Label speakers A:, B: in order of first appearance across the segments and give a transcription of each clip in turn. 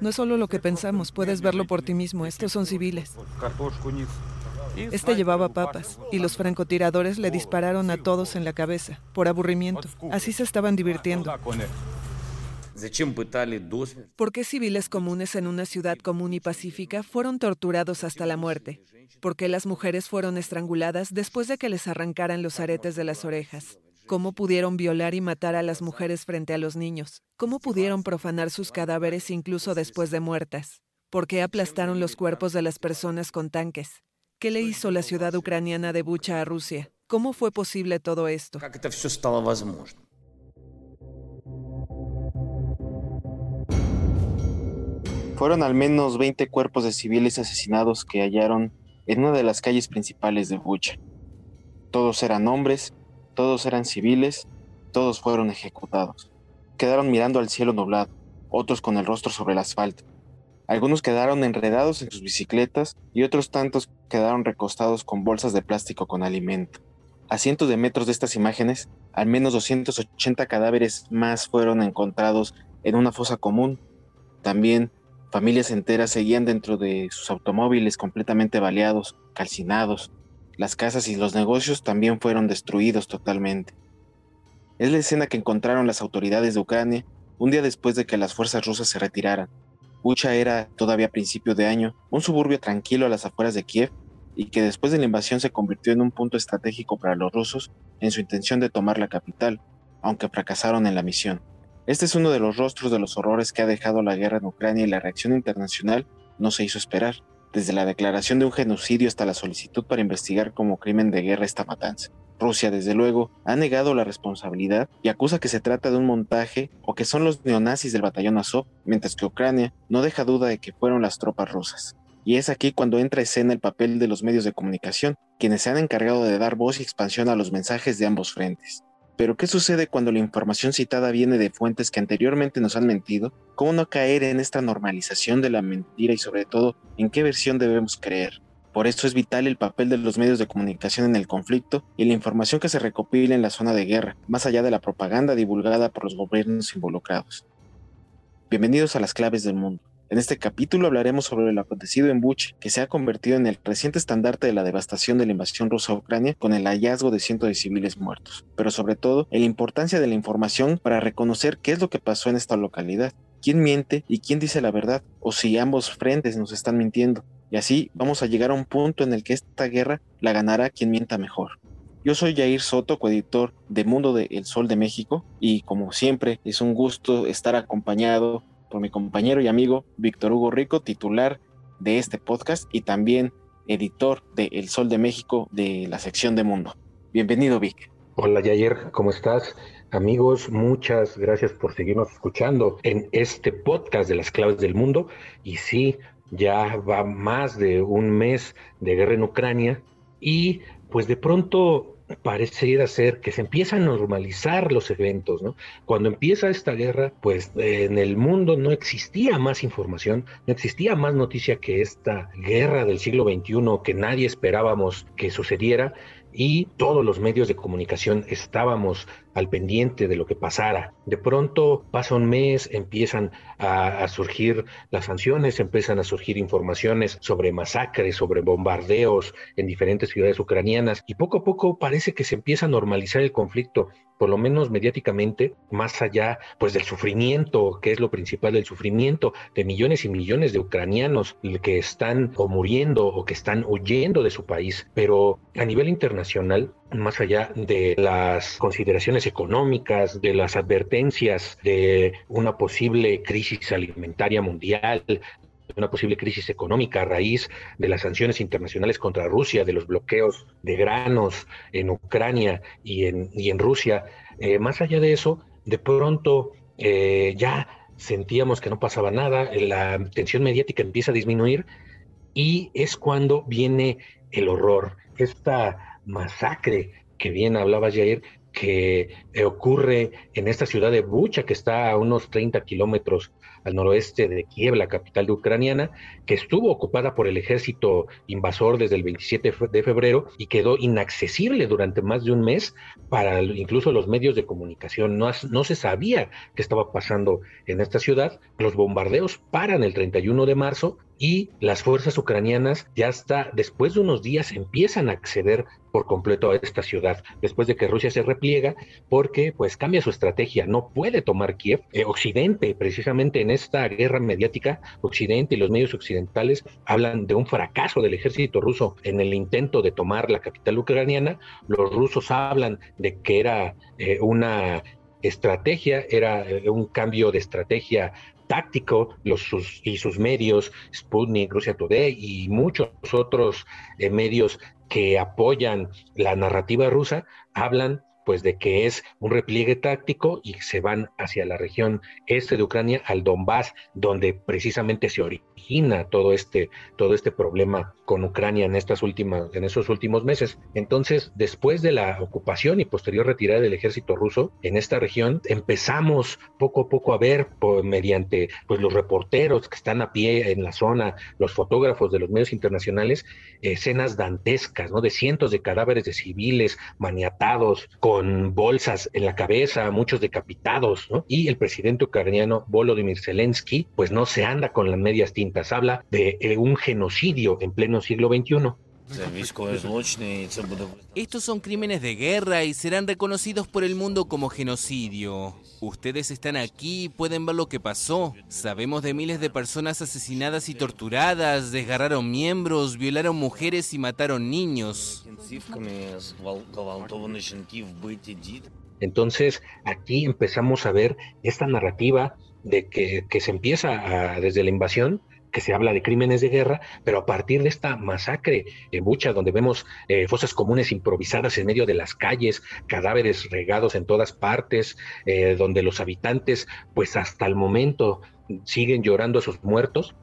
A: No es solo lo que pensamos, puedes verlo por ti mismo. Estos son civiles. Este llevaba papas y los francotiradores le dispararon a todos en la cabeza, por aburrimiento. Así se estaban divirtiendo. ¿Por qué civiles comunes en una ciudad común y pacífica fueron torturados hasta la muerte? ¿Por qué las mujeres fueron estranguladas después de que les arrancaran los aretes de las orejas? ¿Cómo pudieron violar y matar a las mujeres frente a los niños? ¿Cómo pudieron profanar sus cadáveres incluso después de muertas? ¿Por qué aplastaron los cuerpos de las personas con tanques? ¿Qué le hizo la ciudad ucraniana de Bucha a Rusia? ¿Cómo fue posible todo esto?
B: Fueron al menos 20 cuerpos de civiles asesinados que hallaron en una de las calles principales de Bucha. Todos eran hombres, todos eran civiles, todos fueron ejecutados. Quedaron mirando al cielo nublado, otros con el rostro sobre el asfalto, algunos quedaron enredados en sus bicicletas y otros tantos quedaron recostados con bolsas de plástico con alimento. A cientos de metros de estas imágenes, al menos 280 cadáveres más fueron encontrados en una fosa común. También familias enteras seguían dentro de sus automóviles completamente baleados, calcinados. Las casas y los negocios también fueron destruidos totalmente. Es la escena que encontraron las autoridades de Ucrania un día después de que las fuerzas rusas se retiraran. Bucha era, todavía a principio de año, un suburbio tranquilo a las afueras de Kiev y que después de la invasión se convirtió en un punto estratégico para los rusos en su intención de tomar la capital, aunque fracasaron en la misión. Este es uno de los rostros de los horrores que ha dejado la guerra en Ucrania y la reacción internacional no se hizo esperar, desde la declaración de un genocidio hasta la solicitud para investigar como crimen de guerra esta matanza. Rusia, desde luego, ha negado la responsabilidad y acusa que se trata de un montaje o que son los neonazis del batallón Azov, mientras que Ucrania no deja duda de que fueron las tropas rusas. Y es aquí cuando entra escena el papel de los medios de comunicación, quienes se han encargado de dar voz y expansión a los mensajes de ambos frentes. Pero ¿qué sucede cuando la información citada viene de fuentes que anteriormente nos han mentido? ¿Cómo no caer en esta normalización de la mentira y sobre todo en qué versión debemos creer? Por eso es vital el papel de los medios de comunicación en el conflicto y la información que se recopila en la zona de guerra, más allá de la propaganda divulgada por los gobiernos involucrados. Bienvenidos a las claves del mundo. En este capítulo hablaremos sobre lo acontecido en Buch, que se ha convertido en el reciente estandarte de la devastación de la invasión rusa a Ucrania con el hallazgo de cientos de civiles muertos, pero sobre todo la importancia de la información para reconocer qué es lo que pasó en esta localidad, quién miente y quién dice la verdad, o si ambos frentes nos están mintiendo. Y así vamos a llegar a un punto en el que esta guerra la ganará quien mienta mejor. Yo soy Jair Soto, coeditor de Mundo de Sol de México, y como siempre es un gusto estar acompañado por mi compañero y amigo Víctor Hugo Rico, titular de este podcast y también editor de El Sol de México de la sección de Mundo. Bienvenido, Vic.
C: Hola, Jair, ¿cómo estás? Amigos, muchas gracias por seguirnos escuchando en este podcast de las claves del mundo. Y sí, ya va más de un mes de guerra en Ucrania y pues de pronto parece ser que se empiezan a normalizar los eventos, ¿no? Cuando empieza esta guerra, pues en el mundo no existía más información, no existía más noticia que esta guerra del siglo XXI que nadie esperábamos que sucediera y todos los medios de comunicación estábamos al pendiente de lo que pasara. De pronto pasa un mes, empiezan a, surgir las sanciones, empiezan a surgir informaciones sobre masacres, sobre bombardeos en diferentes ciudades ucranianas y poco a poco parece que se empieza a normalizar el conflicto, por lo menos mediáticamente, más allá pues del sufrimiento, que es lo principal del sufrimiento de millones y millones de ucranianos que están o muriendo o que están huyendo de su país, pero a nivel internacional más allá de las consideraciones económicas, de las advertencias de una posible crisis alimentaria mundial, de una posible crisis económica a raíz de las sanciones internacionales contra Rusia, de los bloqueos de granos en Ucrania y en, Rusia, eh, más allá de eso, de pronto eh, ya sentíamos que no pasaba nada, la tensión mediática empieza a disminuir y es cuando viene el horror, esta masacre que bien hablaba Jair, que ocurre en esta ciudad de Bucha, que está a unos 30 kilómetros al noroeste de Kiev, la capital de ucraniana, que estuvo ocupada por el ejército invasor desde el 27 de febrero y quedó inaccesible durante más de un mes para incluso los medios de comunicación. No, no se sabía qué estaba pasando en esta ciudad. Los bombardeos paran el 31 de marzo y las fuerzas ucranianas ya hasta después de unos días empiezan a acceder por completo a esta ciudad, después de que Rusia se repliega, porque pues cambia su estrategia, no puede tomar Kiev. Eh, Occidente, precisamente en esta guerra mediática, Occidente y los medios occidentales hablan de un fracaso del ejército ruso en el intento de tomar la capital ucraniana, los rusos hablan de que era eh, una estrategia, era eh, un cambio de estrategia táctico los, sus, y sus medios, Sputnik, Rusia Today y muchos otros eh, medios que apoyan la narrativa rusa, hablan pues de que es un repliegue táctico y se van hacia la región este de Ucrania, al Donbass, donde precisamente se origina todo este, todo este problema con Ucrania en estas últimas, en esos últimos meses. Entonces, después de la ocupación y posterior retirada del ejército ruso en esta región, empezamos poco a poco a ver por, mediante pues los reporteros que están a pie en la zona, los fotógrafos de los medios internacionales, escenas dantescas, ¿no? De cientos de cadáveres de civiles maniatados con con bolsas en la cabeza, muchos decapitados. Y el presidente ucraniano Volodymyr Zelensky, pues no se anda con las medias tintas, habla de eh, un genocidio en pleno siglo XXI.
D: Estos son crímenes de guerra y serán reconocidos por el mundo como genocidio. Ustedes están aquí y pueden ver lo que pasó. Sabemos de miles de personas asesinadas y torturadas, desgarraron miembros, violaron mujeres y mataron niños.
C: Entonces aquí empezamos a ver esta narrativa de que, que se empieza desde la invasión que se habla de crímenes de guerra, pero a partir de esta masacre en Bucha, donde vemos eh, fosas comunes improvisadas en medio de las calles, cadáveres regados en todas partes, eh, donde los habitantes, pues hasta el momento siguen llorando a sus muertos,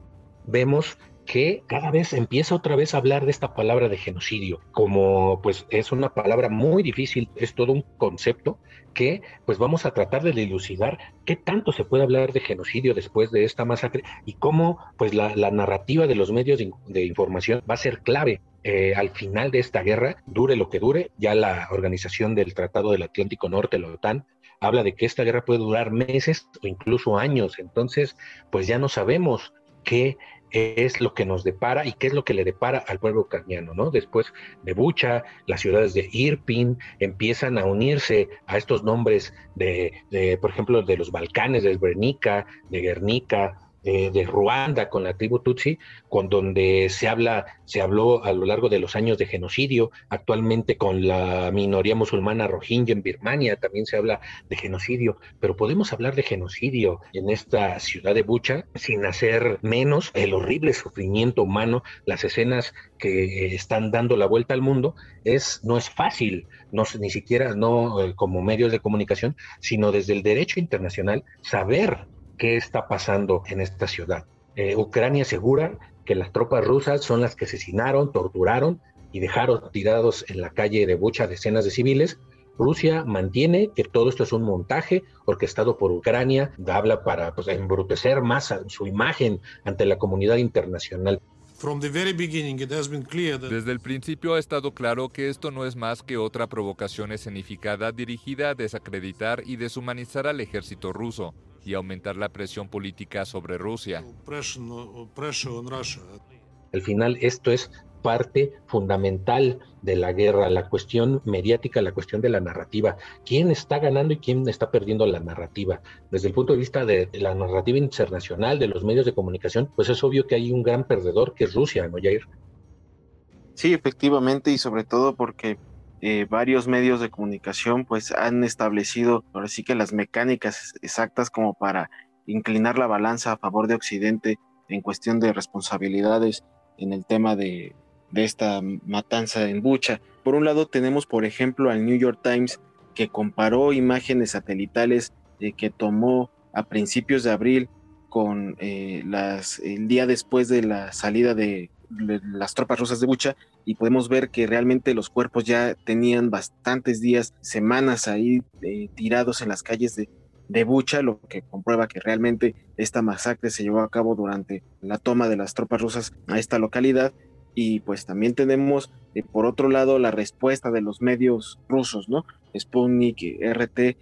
C: vemos que cada vez empieza otra vez a hablar de esta palabra de genocidio, como pues es una palabra muy difícil, es todo un concepto que pues vamos a tratar de dilucidar qué tanto se puede hablar de genocidio después de esta masacre y cómo pues la, narrativa de los medios de, información va a ser clave eh, al final de esta guerra, dure lo que dure, ya la organización del Tratado del Atlántico Norte, la OTAN, habla de que esta guerra puede durar meses o incluso años, entonces pues ya no sabemos qué es lo que nos depara y qué es lo que le depara al pueblo ucraniano, ¿no? Después de Bucha, las ciudades de Irpin empiezan a unirse a estos nombres de, de por ejemplo, de los Balcanes, de Srebrenica, de Guernica, de, Ruanda con la tribu Tutsi, con donde se habla, se habló a lo largo de los años de genocidio, actualmente con la minoría musulmana rohingya en Birmania también se habla de genocidio, pero podemos hablar de genocidio en esta ciudad de Bucha sin hacer menos el horrible sufrimiento humano, las escenas que están dando la vuelta al mundo, es, no es fácil, no, ni siquiera no eh, como medios de comunicación, sino desde el derecho internacional, saber qué está pasando en esta ciudad. Eh, Ucrania asegura que las tropas rusas son las que asesinaron, torturaron y dejaron tirados en la calle de Bucha decenas de civiles. Rusia mantiene que todo esto es un montaje orquestado por Ucrania, habla para pues, embrutecer más su imagen ante la comunidad internacional.
E: Desde el principio ha estado claro que esto no es más que otra provocación escenificada dirigida a desacreditar y deshumanizar al ejército ruso y aumentar la presión política sobre Rusia.
C: Al final esto es parte fundamental de la guerra, la cuestión mediática, la cuestión de la narrativa. ¿Quién está ganando y quién está perdiendo la narrativa? Desde el punto de vista de la narrativa internacional, de los medios de comunicación, pues es obvio que hay un gran perdedor que es Rusia, ¿no, Jair?
B: Sí, efectivamente, y sobre todo porque eh, varios medios de comunicación pues han establecido ahora sí que las mecánicas exactas como para inclinar la balanza a favor de Occidente en cuestión de responsabilidades en el tema de, de esta matanza en Bucha. Por un lado tenemos por ejemplo al New York Times que comparó imágenes satelitales que tomó a principios de abril con las, el día después de la salida de las tropas rusas de Bucha y podemos ver que realmente los cuerpos ya tenían bastantes días, semanas ahí eh, tirados en las calles de, de Bucha, lo que comprueba que realmente esta masacre se llevó a cabo durante la toma de las tropas rusas a esta localidad. Y pues también tenemos, eh, por otro lado, la respuesta de los medios rusos, ¿no? Sputnik, RT, eh,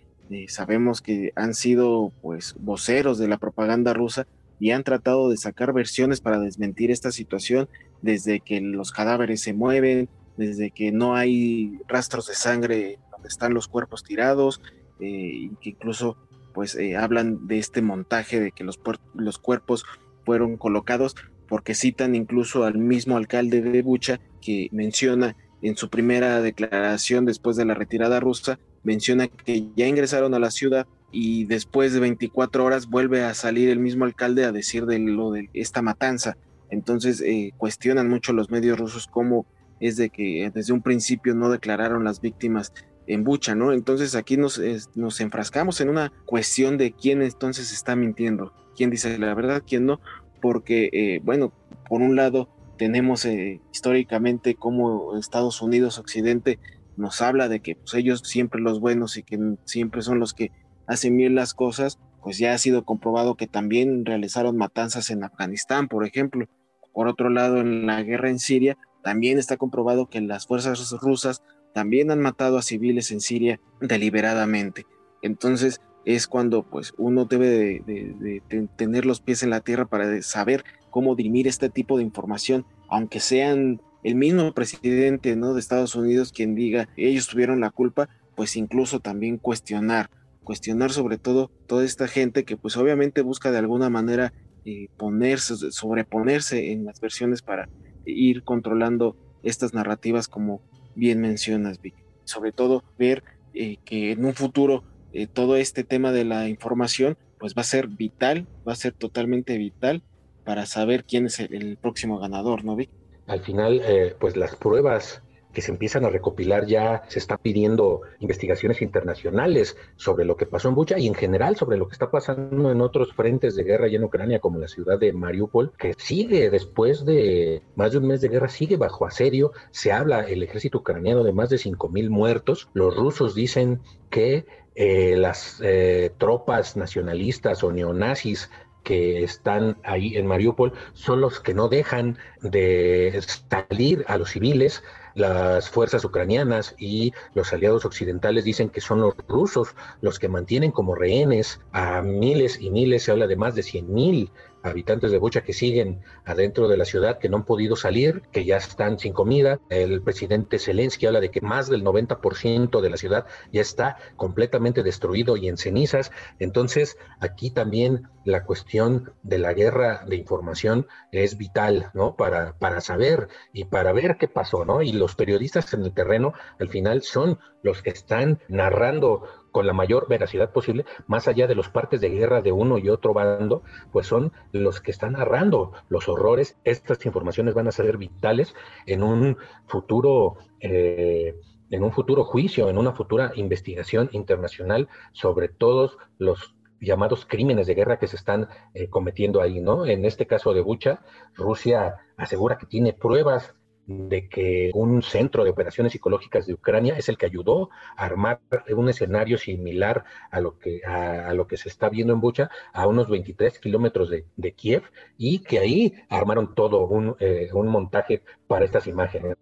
B: sabemos que han sido pues voceros de la propaganda rusa y han tratado de sacar versiones para desmentir esta situación desde que los cadáveres se mueven, desde que no hay rastros de sangre donde están los cuerpos tirados eh, que incluso pues eh, hablan de este montaje de que los, los cuerpos fueron colocados porque citan incluso al mismo alcalde de Bucha que menciona en su primera declaración después de la retirada rusa, menciona que ya ingresaron a la ciudad y después de 24 horas vuelve a salir el mismo alcalde a decir de lo de esta matanza. Entonces eh, cuestionan mucho los medios rusos cómo es de que desde un principio no declararon las víctimas en Bucha, ¿no? Entonces aquí nos, nos enfrascamos en una cuestión de quién entonces está mintiendo, quién dice la verdad, quién no, porque, eh, bueno, por un lado tenemos eh, históricamente como Estados Unidos, Occidente, nos habla de que pues, ellos siempre los buenos y que siempre son los que hacen bien las cosas, pues ya ha sido comprobado que también realizaron matanzas en Afganistán, por ejemplo. Por otro lado, en la guerra en Siria, también está comprobado que las fuerzas rusas también han matado a civiles en Siria deliberadamente. Entonces es cuando pues uno debe de, tener los pies en la tierra para saber cómo dirimir este tipo de información, aunque sean el mismo presidente ¿no? de Estados Unidos quien diga ellos tuvieron la culpa, pues incluso también cuestionar cuestionar sobre todo toda esta gente que pues obviamente busca de alguna manera eh, ponerse, sobreponerse en las versiones para ir controlando estas narrativas como bien mencionas, Vic. Sobre todo ver eh, que en un futuro eh, todo este tema de la información pues va a ser vital, va a ser totalmente vital para saber quién es el, el próximo ganador, ¿no, Vic?
C: Al final, pues las pruebas que se empiezan a recopilar ya, se están pidiendo investigaciones internacionales sobre lo que pasó en Bucha y en general sobre lo que está pasando en otros frentes de guerra ya en Ucrania, como la ciudad de Mariupol, que sigue después de más de un mes de guerra, sigue bajo asedio. Se habla el ejército ucraniano de más de 5.000 muertos. Los rusos dicen que eh, las eh, tropas nacionalistas o neonazis que están ahí en Mariupol son los que no dejan de salir a los civiles las fuerzas ucranianas y los aliados occidentales dicen que son los rusos los que mantienen como rehenes a miles y miles, se habla de más de 100 mil habitantes de Bucha que siguen adentro de la ciudad, que no han podido salir, que ya están sin comida. El presidente Zelensky habla de que más del 90% de la ciudad ya está completamente destruido y en cenizas. Entonces, aquí también la cuestión de la guerra de información es vital, ¿no? Para, para saber y para ver qué pasó, ¿no? Y los periodistas en el terreno, al final, son los que están narrando con la mayor veracidad posible, más allá de los partes de guerra de uno y otro bando, pues son los que están narrando los horrores. Estas informaciones van a ser vitales en un futuro, eh, en un futuro juicio, en una futura investigación internacional sobre todos los llamados crímenes de guerra que se están eh, cometiendo ahí, ¿no? En este caso de Bucha, Rusia asegura que tiene pruebas de que un centro de operaciones psicológicas de Ucrania es el que ayudó a armar un escenario similar a lo que, a, lo que se está viendo en Bucha, a unos 23 kilómetros de, Kiev, y que ahí armaron todo un, eh, un montaje para estas imágenes.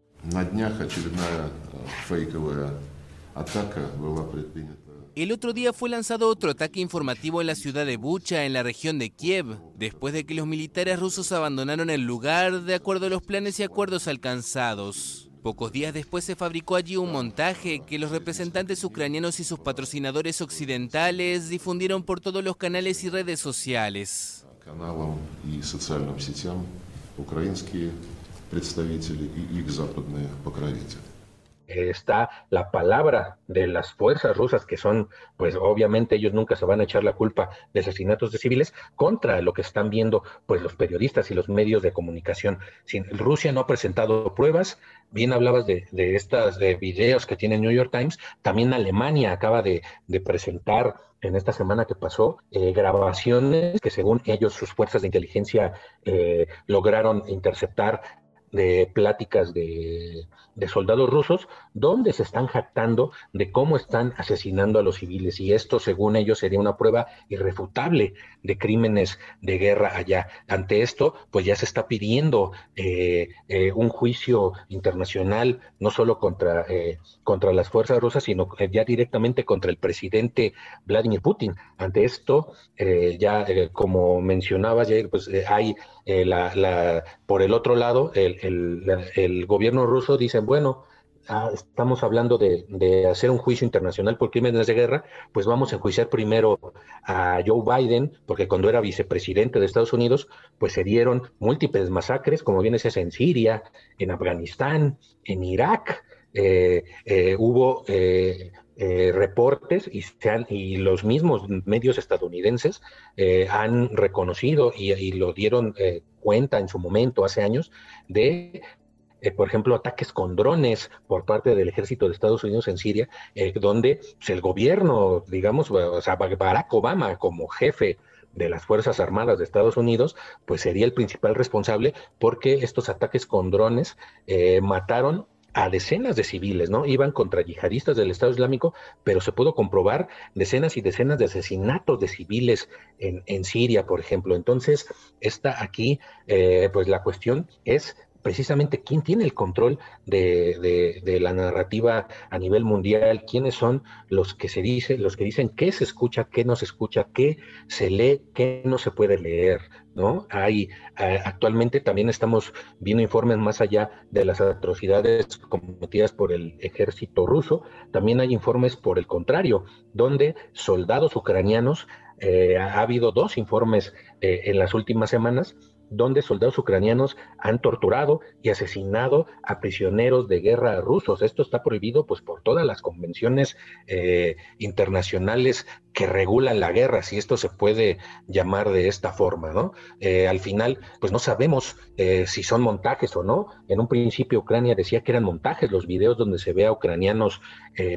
D: El otro día fue lanzado otro ataque informativo en la ciudad de Bucha, en la región de Kiev, después de que los militares rusos abandonaron el lugar de acuerdo a los planes y acuerdos alcanzados. Pocos días después se fabricó allí un montaje que los representantes ucranianos y sus patrocinadores occidentales difundieron por todos los canales y redes sociales.
C: Está la palabra de las fuerzas rusas, que son, pues obviamente ellos nunca se van a echar la culpa de asesinatos de civiles, contra lo que están viendo pues los periodistas y los medios de comunicación. Rusia no ha presentado pruebas, bien hablabas de, de estas de videos que tiene New York Times, también Alemania acaba de, presentar en esta semana que pasó eh, grabaciones que según ellos sus fuerzas de inteligencia eh, lograron interceptar de pláticas de, soldados rusos donde se están jactando de cómo están asesinando a los civiles y esto según ellos sería una prueba irrefutable de crímenes de guerra allá. Ante esto pues ya se está pidiendo eh, eh, un juicio internacional no solo contra, eh, contra las fuerzas rusas sino ya directamente contra el presidente Vladimir Putin. Ante esto ya como mencionaba ya, pues hay la, por el otro lado el, gobierno ruso dice, bueno, ah, estamos hablando de, hacer un juicio internacional por crímenes de guerra, pues vamos a enjuiciar primero a Joe Biden, porque cuando era vicepresidente de Estados Unidos, pues se dieron múltiples masacres, como bien decías, en Siria, en Afganistán, en Irak. Eh, eh, hubo eh, reportes y, y, los mismos medios estadounidenses han reconocido y, lo dieron cuenta en su momento, hace años, de eh, por ejemplo, ataques con drones por parte del ejército de Estados Unidos en Siria, eh, donde pues, el gobierno, digamos, Barack Obama como jefe de las Fuerzas Armadas de Estados Unidos, pues sería el principal responsable porque estos ataques con drones eh, mataron a decenas de civiles, ¿no? Iban contra yihadistas del Estado Islámico, pero se pudo comprobar decenas y decenas de asesinatos de civiles en, en Siria, por ejemplo. Entonces, está aquí, eh, pues la cuestión es precisamente quién tiene el control de, la narrativa a nivel mundial, quiénes son los que se dice, los que dicen qué se escucha, qué no se escucha, qué se lee, qué no se puede leer, ¿no? Hay actualmente también estamos viendo informes más allá de las atrocidades cometidas por el ejército ruso, también hay informes por el contrario, donde soldados ucranianos eh, ha habido dos informes eh, en las últimas semanas donde soldados ucranianos han torturado y asesinado a prisioneros de guerra rusos. Esto está prohibido pues por todas las convenciones eh, internacionales que regulan la guerra, si esto se puede llamar de esta forma, ¿no? Eh, al final, pues no sabemos eh, si son montajes o no. En un principio Ucrania decía que eran montajes los videos donde se ve a ucranianos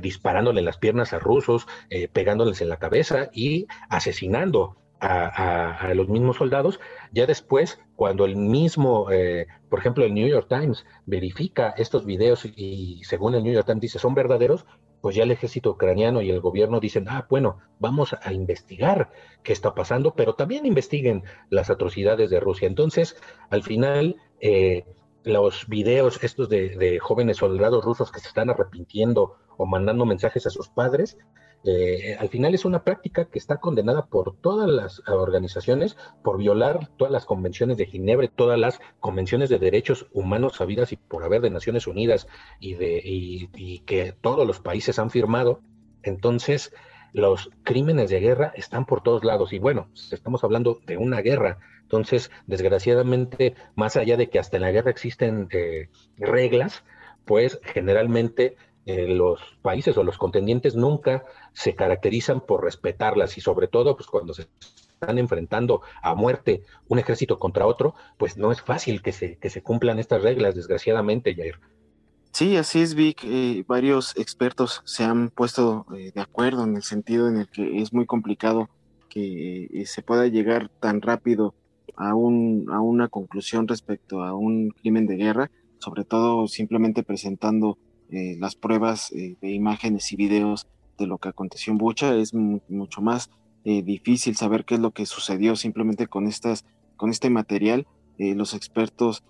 C: disparándole en las piernas a rusos, pegándoles en la cabeza y asesinando a, los mismos soldados. Ya después, cuando el mismo, eh, por ejemplo, el New York Times verifica estos videos y, según el New York Times dice son verdaderos, pues ya el ejército ucraniano y el gobierno dicen, ah, bueno, vamos a investigar qué está pasando, pero también investiguen las atrocidades de Rusia. Entonces, al final, eh, los videos estos de jóvenes soldados rusos que se están arrepintiendo o mandando mensajes a sus padres, eh, al final es una práctica que está condenada por todas las organizaciones por violar todas las convenciones de Ginebra, todas las convenciones de derechos humanos sabidas y por haber de Naciones Unidas y, de, y que todos los países han firmado. Entonces, los crímenes de guerra están por todos lados y bueno, estamos hablando de una guerra. Entonces, desgraciadamente, más allá de que hasta en la guerra existen eh, reglas, pues generalmente eh, los países o los contendientes nunca se caracterizan por respetarlas y sobre todo pues cuando se están enfrentando a muerte un ejército contra otro, pues no es fácil que se, que se cumplan estas reglas, desgraciadamente, Jair.
B: Sí, así es, Vic. Eh, varios expertos se han puesto eh, de acuerdo en el sentido en el que es muy complicado que se pueda llegar tan rápido a, un, a una conclusión respecto a un crimen de guerra, sobre todo simplemente presentando eh, las pruebas eh, de imágenes y videos de lo que aconteció en Bucha, es mucho más eh, difícil saber qué es lo que sucedió simplemente con, estas, con este material. los expertos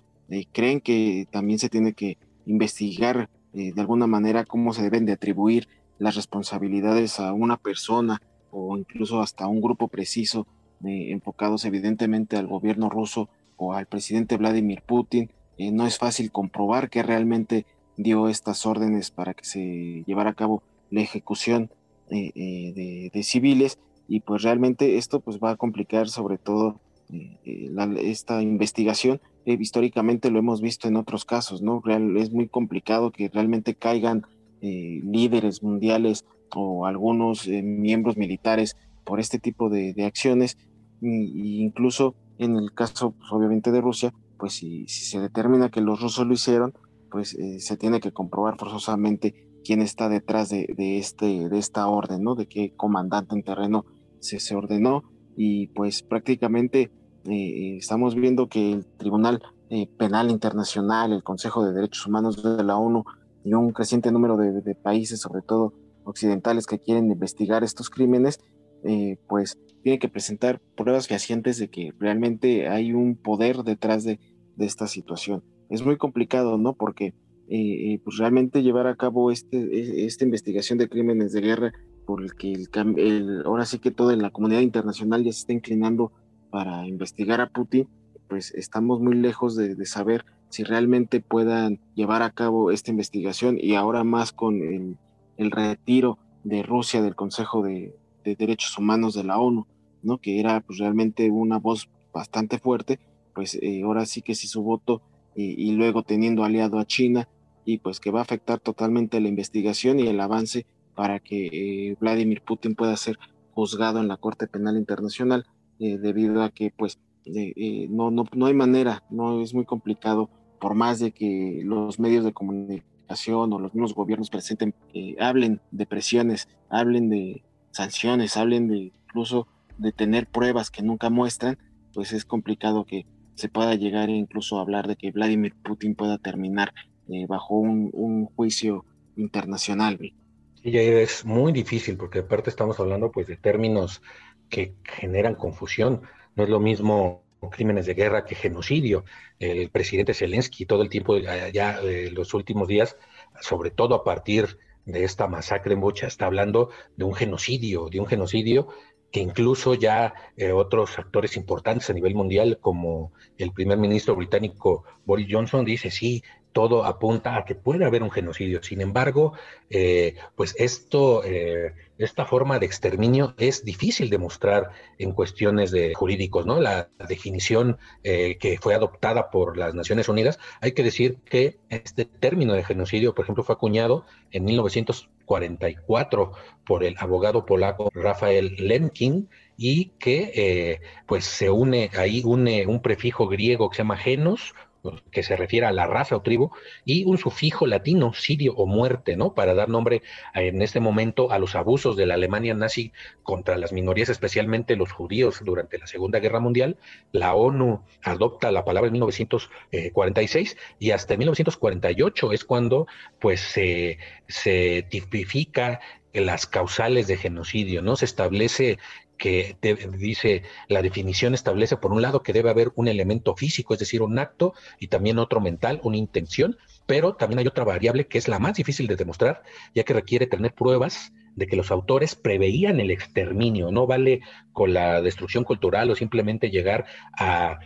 B: creen que también se tiene que investigar de alguna manera cómo se deben de atribuir las responsabilidades a una persona o incluso hasta un grupo preciso enfocados evidentemente al gobierno ruso o al presidente Vladimir Putin. no es fácil comprobar que realmente dio estas órdenes para que se llevara a cabo la ejecución eh, eh, de, civiles y pues realmente esto pues va a complicar sobre todo eh, esta investigación. históricamente lo hemos visto en otros casos, ¿no? Real, es muy complicado que realmente caigan eh, líderes mundiales o algunos eh, miembros militares por este tipo de, acciones, e incluso en el caso, pues, obviamente, de Rusia, pues si, se determina que los rusos lo hicieron, pues se tiene que comprobar forzosamente quién está detrás de, este, de esta orden, ¿no? De qué comandante en terreno se, ordenó y pues prácticamente estamos viendo que el Tribunal Penal Internacional, el Consejo de Derechos Humanos de la ONU, y un creciente número de, países, sobre todo occidentales, que quieren investigar estos crímenes, eh, pues tienen que presentar pruebas fehacientes de que realmente hay un poder detrás de, esta situación. Es muy complicado, ¿no? Porque eh, eh, pues realmente llevar a cabo este, esta investigación de crímenes de guerra por el el, ahora sí que toda la comunidad internacional ya se está inclinando para investigar a Putin, pues estamos muy lejos de saber si realmente puedan llevar a cabo esta investigación y ahora más con el, retiro de Rusia del Consejo de, Derechos Humanos de la ONU, ¿no? que era pues, realmente una voz bastante fuerte, pues eh, ahora sí que si su voto y, luego teniendo aliado a China y pues que va a afectar totalmente la investigación y el avance para que eh, Vladimir Putin pueda ser juzgado en la Corte Penal Internacional eh, debido a que pues no, no, no hay manera, no es muy complicado por más de que los medios de comunicación o los mismos gobiernos presenten, eh, hablen de presiones, hablen de sanciones, hablen de incluso de tener pruebas que nunca muestran, pues es complicado que se pueda llegar incluso a hablar de que Vladimir Putin pueda terminar eh, bajo un, juicio internacional.
C: Sí, es muy difícil porque aparte estamos hablando pues de términos que generan confusión. No es lo mismo crímenes de guerra que genocidio. El presidente Zelensky todo el tiempo, ya eh, los últimos días, sobre todo a partir de esta masacre en Bocha, está hablando de un genocidio, de un genocidio que incluso ya eh, otros actores importantes a nivel mundial, como el primer ministro británico Boris Johnson, dice, sí, todo apunta a que puede haber un genocidio. Sin embargo, eh, pues esto, eh, esta forma de exterminio es difícil de mostrar en cuestiones de jurídicos, ¿no? La definición eh, que fue adoptada por las Naciones Unidas, hay que decir que este término de genocidio, por ejemplo, fue acuñado en 1944 por el abogado polaco Rafael Lemkin y que pues se une ahí une un prefijo griego que se llama genos que se refiere a la raza o tribu, y un sufijo latino, sirio o muerte, ¿no? Para dar nombre en este momento a los abusos de la Alemania nazi contra las minorías, especialmente los judíos durante la Segunda Guerra Mundial. La ONU adopta la palabra en 1946 y hasta 1948 es cuando pues se, se tipifica las causales de genocidio, ¿no? Se establece que dice la definición establece por un lado que debe haber un elemento físico, es decir, un acto y también otro mental, una intención, pero también hay otra variable que es la más difícil de demostrar, ya que requiere tener pruebas de que los autores preveían el exterminio, no vale con la destrucción cultural o simplemente llegar a,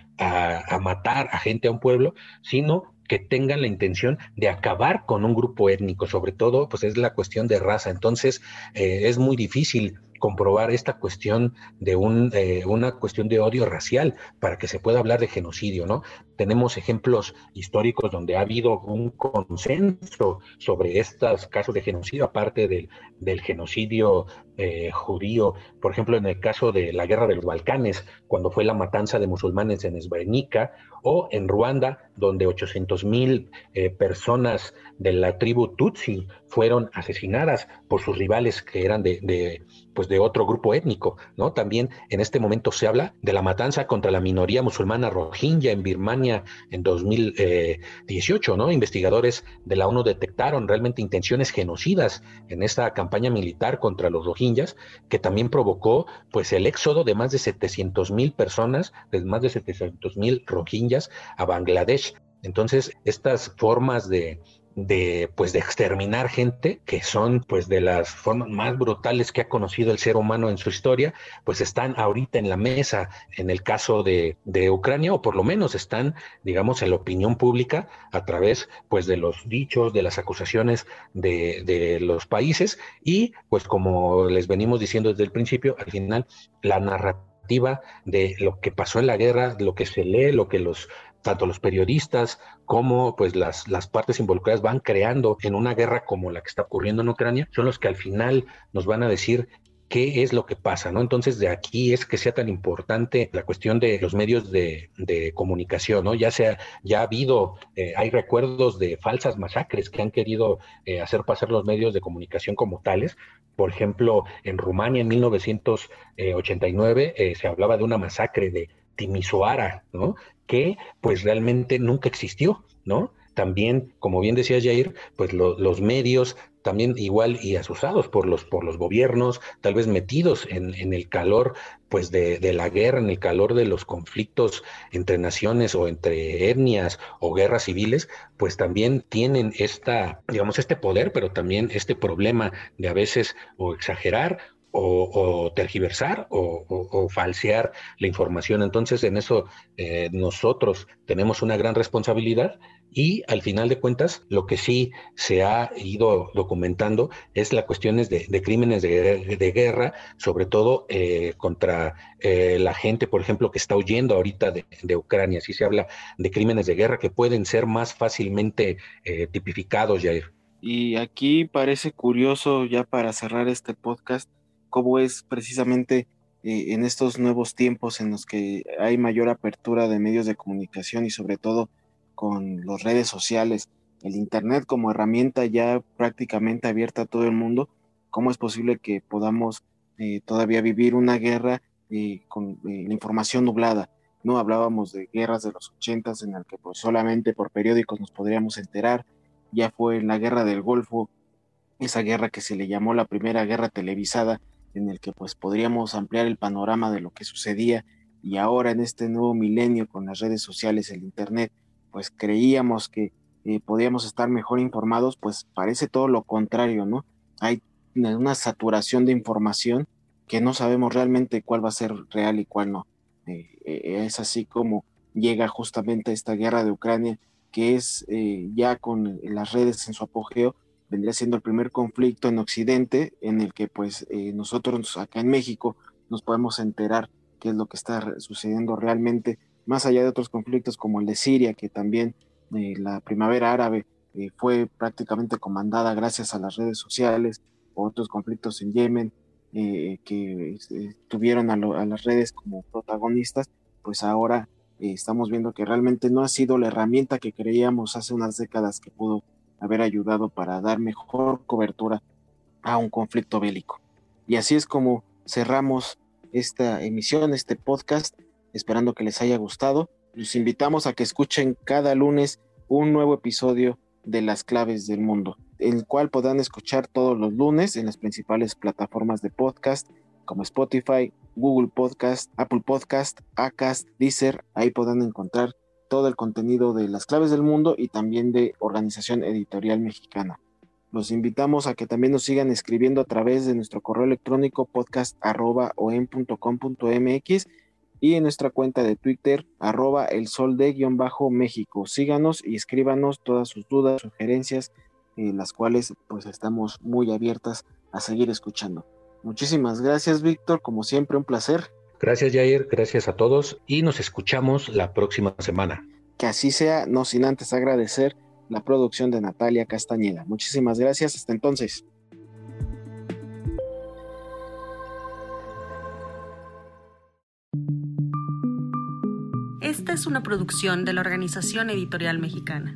C: matar a gente a un pueblo, sino que tengan la intención de acabar con un grupo étnico, sobre todo, pues es la cuestión de raza. Entonces, eh, es muy difícil comprobar esta cuestión de un, eh, una cuestión de odio racial para que se pueda hablar de genocidio, ¿no? Tenemos ejemplos históricos donde ha habido un consenso sobre estos casos de genocidio, aparte del, genocidio eh, judío, por ejemplo, en el caso de la guerra de los Balcanes, cuando fue la matanza de musulmanes en Srebrenica, o en Ruanda, donde 800 mil eh, personas de la tribu Tutsi fueron asesinadas por sus rivales que eran de, pues de otro grupo étnico. También en este momento se habla de la matanza contra la minoría musulmana rohingya en Birmania en 2018, ¿no? Investigadores de la ONU detectaron realmente intenciones genocidas en esta campaña militar contra los rohingyas que también provocó pues el éxodo de más de 700 mil personas, de más de 700 mil rohingyas a Bangladesh. Entonces, estas formas de, de pues de exterminar gente que son pues de las formas más brutales que ha conocido el ser humano en su historia pues están ahorita en la mesa en el caso de, de Ucrania o por lo menos están digamos en la opinión pública a través pues de los dichos de las acusaciones de, de los países. Y pues como les venimos diciendo desde el principio al final la narrativa de lo que pasó en la guerra, lo que se lee, lo que los tanto los periodistas como pues las, las partes involucradas van creando en una guerra como la que está ocurriendo en Ucrania, son los que al final nos van a decir qué es lo que pasa, ¿no? Entonces, de aquí es que sea tan importante la cuestión de los medios de, comunicación, ¿no? Ya sea, ya ha habido, eh, hay recuerdos de falsas masacres que han querido eh, hacer pasar los medios de comunicación como tales. Por ejemplo, en Rumania en 1989 eh, se hablaba de una masacre de Timisoara, ¿no? Que pues realmente nunca existió, ¿no? También, como bien decía Jair, pues los medios también igual y asusados por los, por los gobiernos, tal vez metidos en, en el calor pues de, de, la guerra, en el calor de los conflictos entre naciones o entre etnias o guerras civiles, pues también tienen esta, digamos, este poder, pero también este problema de a veces o exagerar o, tergiversar o, falsear la información. Entonces, en eso eh, nosotros tenemos una gran responsabilidad y al final de cuentas, lo que sí se ha ido documentando es las cuestiones de, crímenes de, guerra, sobre todo eh, contra eh, la gente, por ejemplo, que está huyendo ahorita de, Ucrania. Sí se habla de crímenes de guerra que pueden ser más fácilmente tipificados, Jair.
B: Y aquí parece curioso, ya para cerrar este podcast, cómo es precisamente eh, en estos nuevos tiempos en los que hay mayor apertura de medios de comunicación y sobre todo con las redes sociales, el Internet como herramienta ya prácticamente abierta a todo el mundo, ¿cómo es posible que podamos eh, todavía vivir una guerra eh, con la información nublada? No hablábamos de guerras de los ochentas en las que pues, solamente por periódicos nos podríamos enterar, ya fue en la guerra del Golfo, esa guerra que se le llamó la primera guerra televisada, en el que pues podríamos ampliar el panorama de lo que sucedía y ahora en este nuevo milenio con las redes sociales, el internet, pues creíamos que eh, podíamos estar mejor informados, pues parece todo lo contrario, ¿no? Hay una saturación de información que no sabemos realmente cuál va a ser real y cuál no. Eh, eh, es así como llega justamente esta guerra de Ucrania, que es ya con las redes en su apogeo, vendría siendo el primer conflicto en Occidente en el que pues eh, nosotros acá en México nos podemos enterar qué es lo que está sucediendo realmente, más allá de otros conflictos como el de Siria, que también eh, la primavera árabe eh, fue prácticamente comandada gracias a las redes sociales, o otros conflictos en Yemen que tuvieron a, a, las redes como protagonistas, pues ahora estamos viendo que realmente no ha sido la herramienta que creíamos hace unas décadas que pudo haber ayudado para dar mejor cobertura a un conflicto bélico. Y así es como cerramos esta emisión, este podcast, esperando que les haya gustado. Los invitamos a que escuchen cada lunes un nuevo episodio de Las Claves del Mundo, el cual podrán escuchar todos los lunes en las principales plataformas de podcast como Spotify, Google Podcast, Apple Podcast, Acast, Deezer. Ahí podrán encontrar todo el contenido de las claves del mundo y también de Organización Editorial Mexicana. Los invitamos a que también nos sigan escribiendo a través de nuestro correo electrónico podcast.com.mx y en nuestra cuenta de Twitter arroba el sol de guion bajo México. Síganos y escríbanos todas sus dudas, sugerencias, eh, las cuales pues estamos muy abiertas a seguir escuchando. Muchísimas gracias Víctor, como siempre un placer.
C: Gracias Jair, gracias a todos y nos escuchamos la próxima semana.
B: Que así sea, no sin antes agradecer la producción de Natalia Castañeda. Muchísimas gracias, hasta entonces.
F: Esta es una producción de la Organización Editorial Mexicana.